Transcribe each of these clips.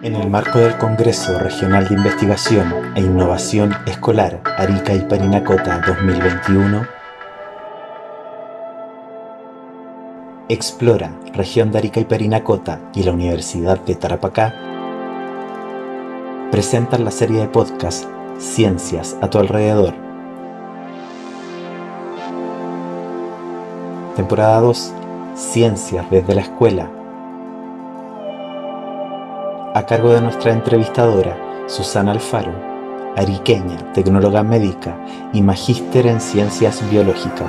En el marco del Congreso Regional de Investigación e Innovación Escolar Arica y Parinacota 2021, Explora, Región de Arica y Parinacota y la Universidad de Tarapacá presentan la serie de podcast Ciencias a tu alrededor. Temporada 2. Ciencias desde la escuela a cargo de nuestra entrevistadora Susana Alfaro, ariqueña, tecnóloga médica y magíster en ciencias biológicas.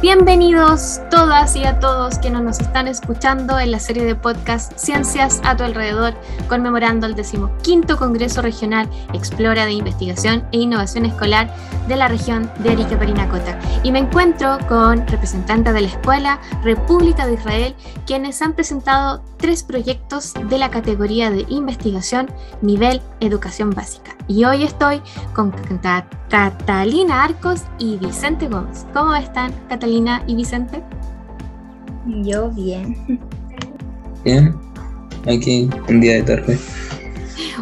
Bienvenidos todas y a todos quienes nos están escuchando en la serie de podcast Ciencias a tu alrededor, conmemorando el decimoquinto Congreso Regional Explora de Investigación e Innovación Escolar de la región de Arica Parinacota. Y me encuentro con representantes de la Escuela República de Israel, quienes han presentado tres proyectos de la categoría de investigación nivel educación básica. Y hoy estoy con Catalina Arcos y Vicente Gómez. ¿Cómo están, Catalina y Vicente? Yo bien. Bien, aquí un día de tarde.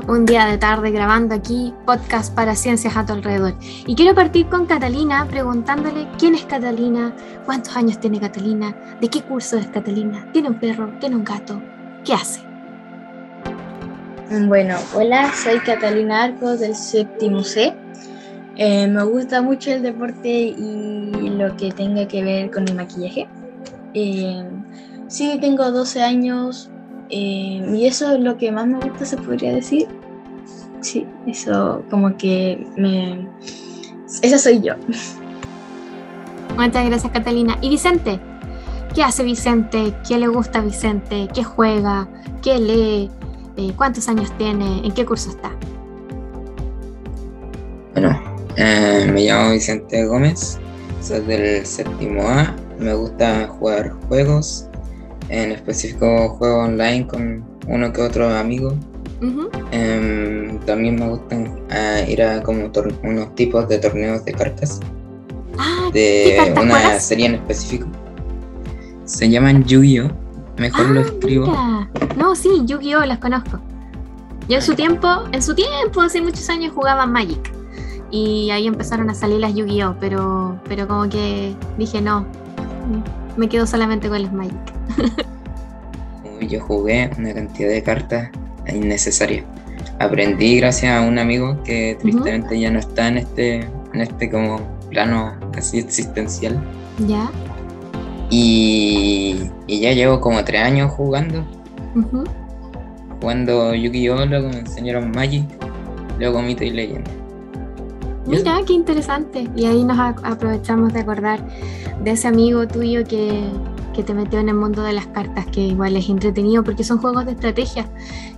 Un día de tarde grabando aquí podcast para ciencias a tu alrededor. Y quiero partir con Catalina preguntándole quién es Catalina, cuántos años tiene Catalina, de qué curso es Catalina, tiene un perro, tiene un gato, qué hace. Bueno, hola, soy Catalina Arcos del séptimo C. Eh, me gusta mucho el deporte y lo que tenga que ver con el maquillaje. Eh, sí, tengo 12 años eh, y eso es lo que más me gusta, se podría decir. Sí, eso como que me... Esa soy yo. Muchas gracias Catalina. ¿Y Vicente? ¿Qué hace Vicente? ¿Qué le gusta a Vicente? ¿Qué juega? ¿Qué lee? Eh, ¿Cuántos años tiene? ¿En qué curso está? Bueno, eh, me llamo Vicente Gómez, soy del séptimo A, me gusta jugar juegos, en específico juego online con uno que otro amigo. Em, también me gustan eh, ir a como unos tipos de torneos de cartas. Ah, de una serie en específico. Se llaman Yu-Gi-Oh! Mejor lo Ah, escribo. mira. No, sí, Yu-Gi-Oh las conozco. Yo en su tiempo, en su tiempo, hace muchos años jugaba Magic. Y ahí empezaron a salir las Yu-Gi-Oh, pero, pero como que dije no, me quedo solamente con las Magic. Yo jugué una cantidad de cartas innecesarias. Aprendí gracias a un amigo que tristemente ya no está en este, en este como plano casi existencial. ¿Ya? Y, y ya llevo como tres años jugando. Ujú. Jugando Yu-Gi-Oh! Luego me enseñaron Magic, luego Mito y Leyenda. Mira, qué interesante. Y ahí nos aprovechamos de acordar de ese amigo tuyo que, que te metió en el mundo de las cartas, que igual es entretenido porque son juegos de estrategia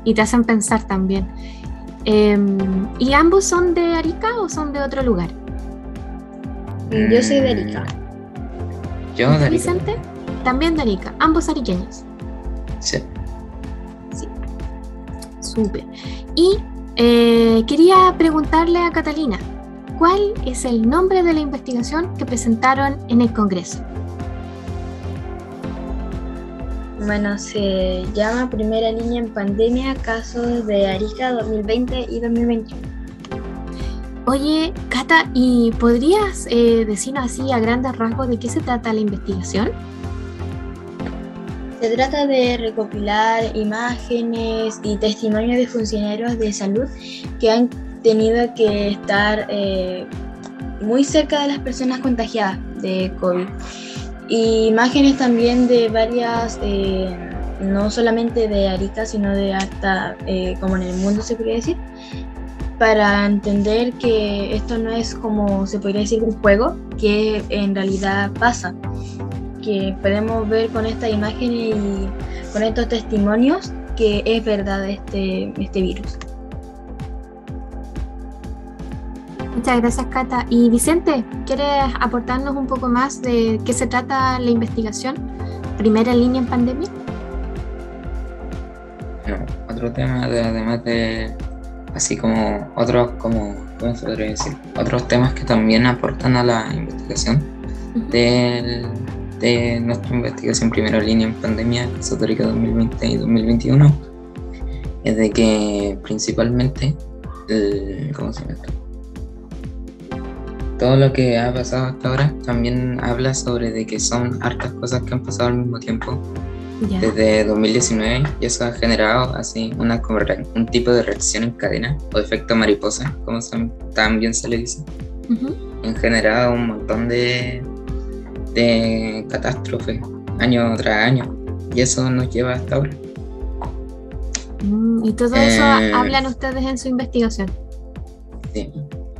y te hacen pensar también. Em, ¿Y ambos son de Arica o son de otro lugar? Yo soy de Arica. Yo de Arica. Vicente, también de Arica, ambos ariqueños. Sí. Súper. Y eh, quería preguntarle a Catalina, ¿cuál es el nombre de la investigación que presentaron en el Congreso? Bueno, se llama Primera Línea en Pandemia, casos de Arica 2020 y 2021. Oye, Cata, ¿y podrías eh, decirnos así a grandes rasgos de qué se trata la investigación? Se trata de recopilar imágenes y testimonios de funcionarios de salud que han tenido que estar eh, muy cerca de las personas contagiadas de COVID. Y imágenes también de varias, eh, no solamente de Arica, sino de hasta eh, como en el mundo se podría decir, para entender que esto no es como se podría decir un juego, que en realidad pasa que podemos ver con estas imágenes y con estos testimonios que es verdad este, este virus. Muchas gracias, Cata. Y Vicente, ¿quieres aportarnos un poco más de qué se trata la investigación? Primera línea en pandemia. Bueno, otro tema de- además de así como otros como ¿cómo se podría decir? otros temas que también aportan a la investigación del, de nuestra investigación primera línea en pandemia esotérica 2020 y 2021 es de que principalmente, ¿cómo se llama esto? Todo lo que ha pasado hasta ahora también habla sobre de que son hartas cosas que han pasado al mismo tiempo desde 2019 y eso ha generado así una, un tipo de reacción en cadena o efecto mariposa, como también se le dice. Han generado un montón de, de catástrofes año tras año y eso nos lleva hasta ahora. Mm, y todo eso eh, hablan ustedes en su investigación. Sí,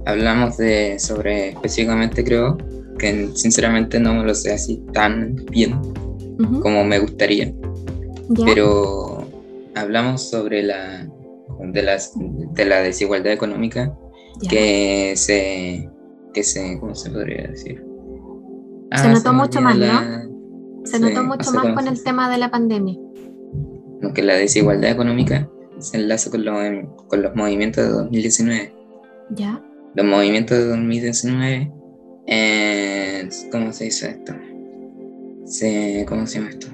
hablamos de sobre específicamente creo que sinceramente no me lo sé así tan bien como me gustaría. Pero hablamos sobre la de, las, de la desigualdad económica que se, que se, ¿cómo se podría decir? se ah, notó mucho más, ¿no? Se notó mucho más con el tema de la pandemia. Aunque la desigualdad económica se enlaza con, con los movimientos de 2019. Ya. Los movimientos de 2019, ¿cómo se dice esto? se, ¿cómo se llama esto?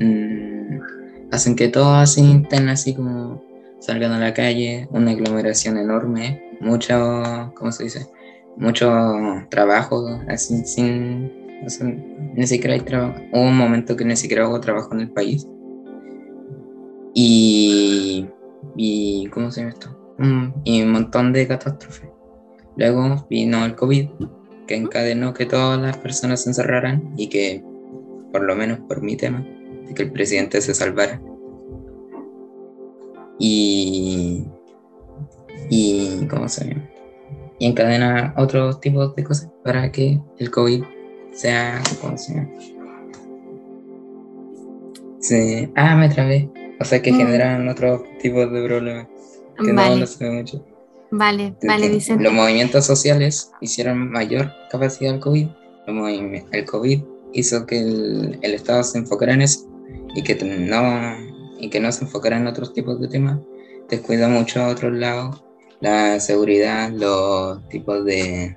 Mm, hacen que todos así estén así como salgan a la calle, una aglomeración enorme, mucho, ¿cómo se dice? Mucho trabajo, así sin, ni siquiera hay trabajo. Hubo un momento que ni siquiera hubo trabajo en el país. Y, y ¿cómo se llama esto? Mm, y un montón de catástrofes. Luego vino el COVID, que encadenó que todas las personas se encerraran y que por lo menos por mi tema, de que el presidente se salvara. Y, y ¿cómo se llama? Y encadena otros tipos de cosas para que el COVID sea, ¿cómo se llama? ah, me trabé. O sea que mm. generan otros tipos de problemas que no, no se ve mucho. Vale, vale, dicen. Los movimientos sociales hicieron mayor capacidad al COVID. El COVID hizo que el, el, Estado se enfocara en eso y que no, y que no se enfocara en otros tipos de temas, descuida mucho a otros lados la seguridad, los tipos de...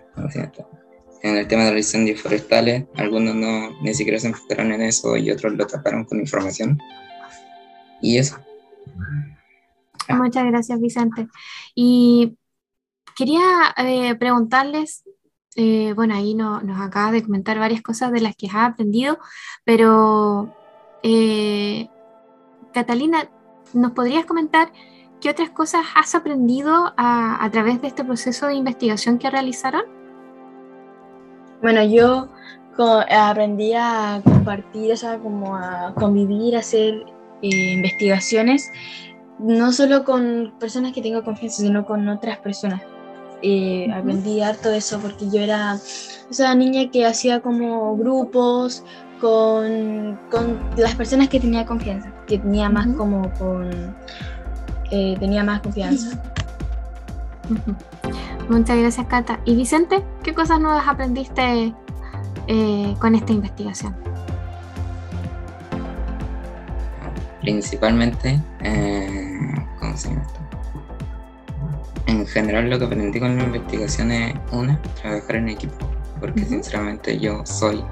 En el tema de los incendios forestales, algunos no ni siquiera se enfocaron en eso y otros lo taparon con información. Y eso. Muchas gracias, Vicente. Y quería eh, preguntarles eh, bueno, ahí no, nos acaba de comentar varias cosas de las que has aprendido, pero eh, Catalina, ¿nos podrías comentar qué otras cosas has aprendido a, través de este proceso de investigación que realizaron? Bueno, yo aprendí a compartir, o sea, como a convivir, a hacer eh, investigaciones, no solo con personas que tengo confianza, sino con otras personas eh, aprendí harto de eso porque yo era esa niña que hacía como grupos con, con las personas que tenía confianza, que tenía más como con... Eh, tenía más confianza. Muchas gracias, Cata. ¿Y Vicente, qué cosas nuevas aprendiste eh, con esta investigación? Principalmente, ¿cómo se llama en general lo que aprendí con la investigación es una, trabajar en equipo, porque sinceramente yo soy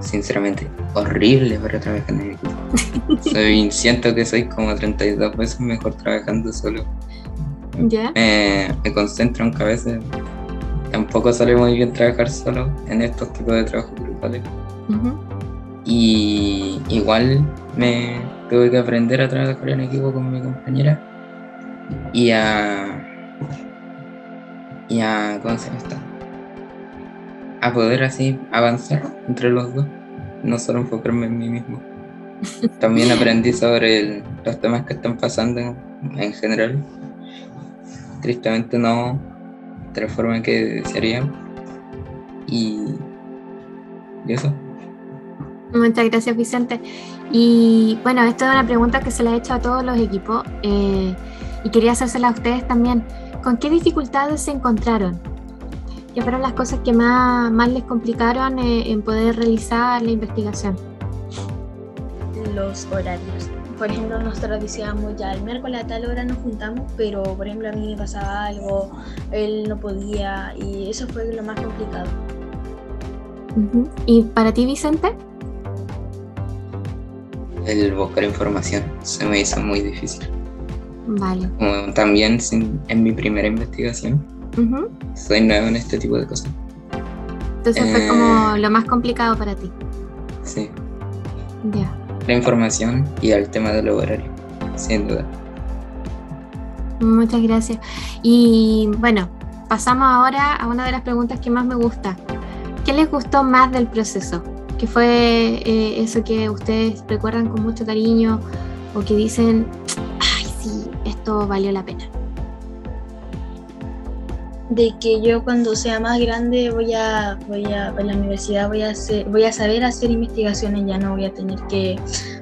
sinceramente horrible para trabajar en equipo. soy, siento que soy como 32 veces mejor trabajando solo. ¿Ya? me concentro en cabeza. Tampoco sale muy bien trabajar solo en estos tipos de trabajos grupales. Y igual me tuve que aprender a trabajar en equipo con mi compañera y a y a, ¿cómo se llama A poder así avanzar entre los dos, no solo enfocarme en mí mismo. También aprendí sobre los temas que están pasando en, general. Tristemente no de la forma que desearía. Y, y eso. Muchas gracias, Vicente. Y bueno, esta es una pregunta que se le ha hecho a todos los equipos eh, y quería hacérsela a ustedes también. ¿Con qué dificultades se encontraron? ¿Qué fueron las cosas que más, más les complicaron eh, en poder realizar la investigación? Los horarios. Por ejemplo, nosotros decíamos ya el miércoles a tal hora nos juntamos, pero por ejemplo a mí me pasaba algo, él no podía y eso fue lo más complicado. ¿Y para ti, Vicente? el buscar información se me hizo muy difícil. Vale. Como también sin- en mi primera investigación, Ujú. soy nuevo en este tipo de cosas. Entonces fue Eh. como lo más complicado para ti. Sí, Ya. la información y el tema del horario, sin duda. Muchas gracias. Y bueno, pasamos ahora a una de las preguntas que más me gusta. ¿Qué les gustó más del proceso? ¿Qué fue eh, eso que ustedes recuerdan con mucho cariño o que dicen, ay, sí, esto valió la pena? De que yo cuando sea más grande voy a, voy a, en la universidad voy a, hacer, voy a saber hacer investigaciones, ya no voy a tener que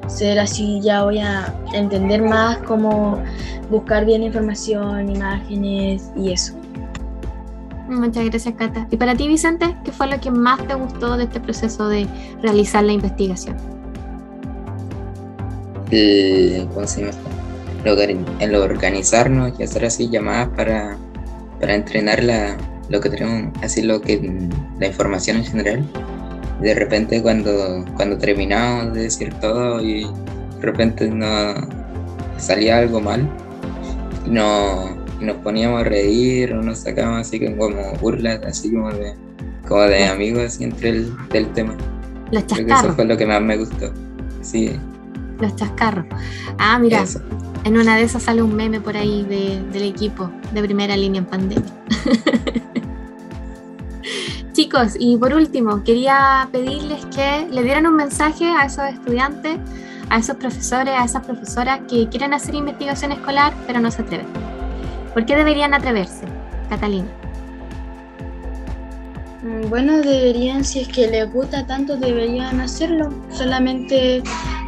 ser así, ya voy a entender más cómo buscar bien información, imágenes y eso. Muchas gracias, Cata. ¿Y para ti, Vicente, qué fue lo que más te gustó de este proceso de realizar la investigación? El, ¿Cómo se llama? El, organi- el organizarnos y hacer así llamadas para, para entrenar la, lo que tenemos, así lo que la información en general. De repente cuando, cuando terminamos de decir todo y de repente no salía algo mal, no, nos poníamos a reír o nos sacábamos así como burlas, así como de, como de amigos así entre el del tema. Los Creo que eso chascarros. fue lo que más me gustó. Sí, Los chascarros. Ah, mira, eso. En una de esas sale un meme por ahí de- del equipo de primera línea en pandemia. Chicos, y por último, quería pedirles que le dieran un mensaje a esos estudiantes, a esos profesores, a esas profesoras que quieren hacer investigación escolar, pero no se atreven. ¿Por qué deberían atreverse, Catalina? Mm, Bueno, deberían, si es que les gusta tanto, deberían hacerlo, solamente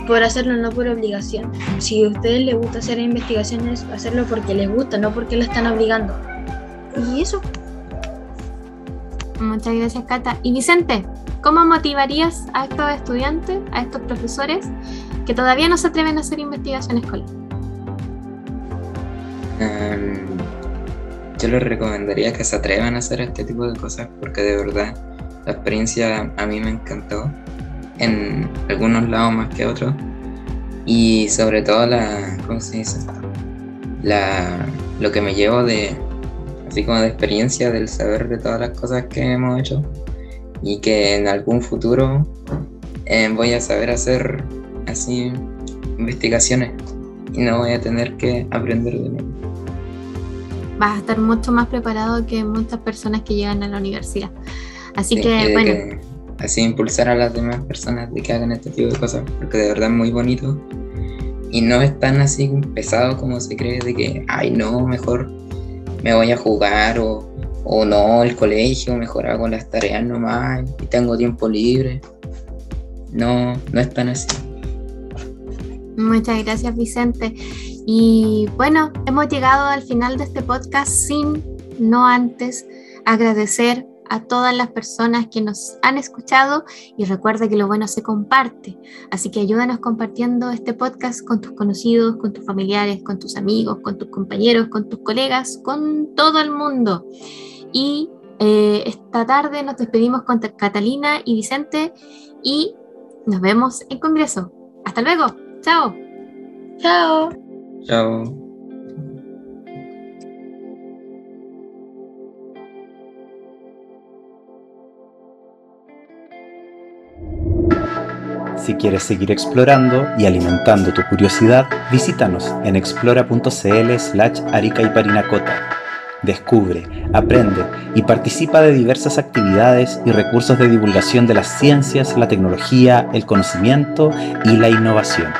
por hacerlo, no por obligación. Si a ustedes les gusta hacer investigaciones, hacerlo porque les gusta, no porque lo están obligando. Y eso. Muchas gracias, Cata. Y Vicente, ¿cómo motivarías a estos estudiantes, a estos profesores que todavía no se atreven a hacer investigación escolar? Em, yo les recomendaría que se atrevan a hacer este tipo de cosas porque de verdad la experiencia a mí me encantó en algunos lados más que otros y sobre todo la ¿cómo se dice la lo que me llevo de así como de experiencia del saber de todas las cosas que hemos hecho y que en algún futuro eh, voy a saber hacer así investigaciones y no voy a tener que aprender de nuevo. Vas a estar mucho más preparado que muchas personas que llegan a la universidad. Así Sí, que, bueno, que así impulsar a las demás personas de que hagan este tipo de cosas, porque de verdad es muy bonito y no es tan así pesado como se cree de que, ay no, mejor me voy a jugar o, o no, el colegio, mejor hago las tareas nomás y tengo tiempo libre. No, no es tan así. muchas gracias, Vicente. Y bueno, hemos llegado al final de este podcast sin, no antes, agradecer a todas las personas que nos han escuchado y recuerda que lo bueno se comparte. Así que ayúdanos compartiendo este podcast con tus conocidos, con tus familiares, con tus amigos, con tus compañeros, con tus colegas, con todo el mundo. Y eh, esta tarde nos despedimos con Catalina y Vicente y nos vemos en Congreso. Hasta luego. Chao. Chao. Chao. Si quieres seguir explorando y alimentando tu curiosidad, visítanos en explora.cl slash arica. Descubre, aprende y participa de diversas actividades y recursos de divulgación de las ciencias, la tecnología, el conocimiento y la innovación.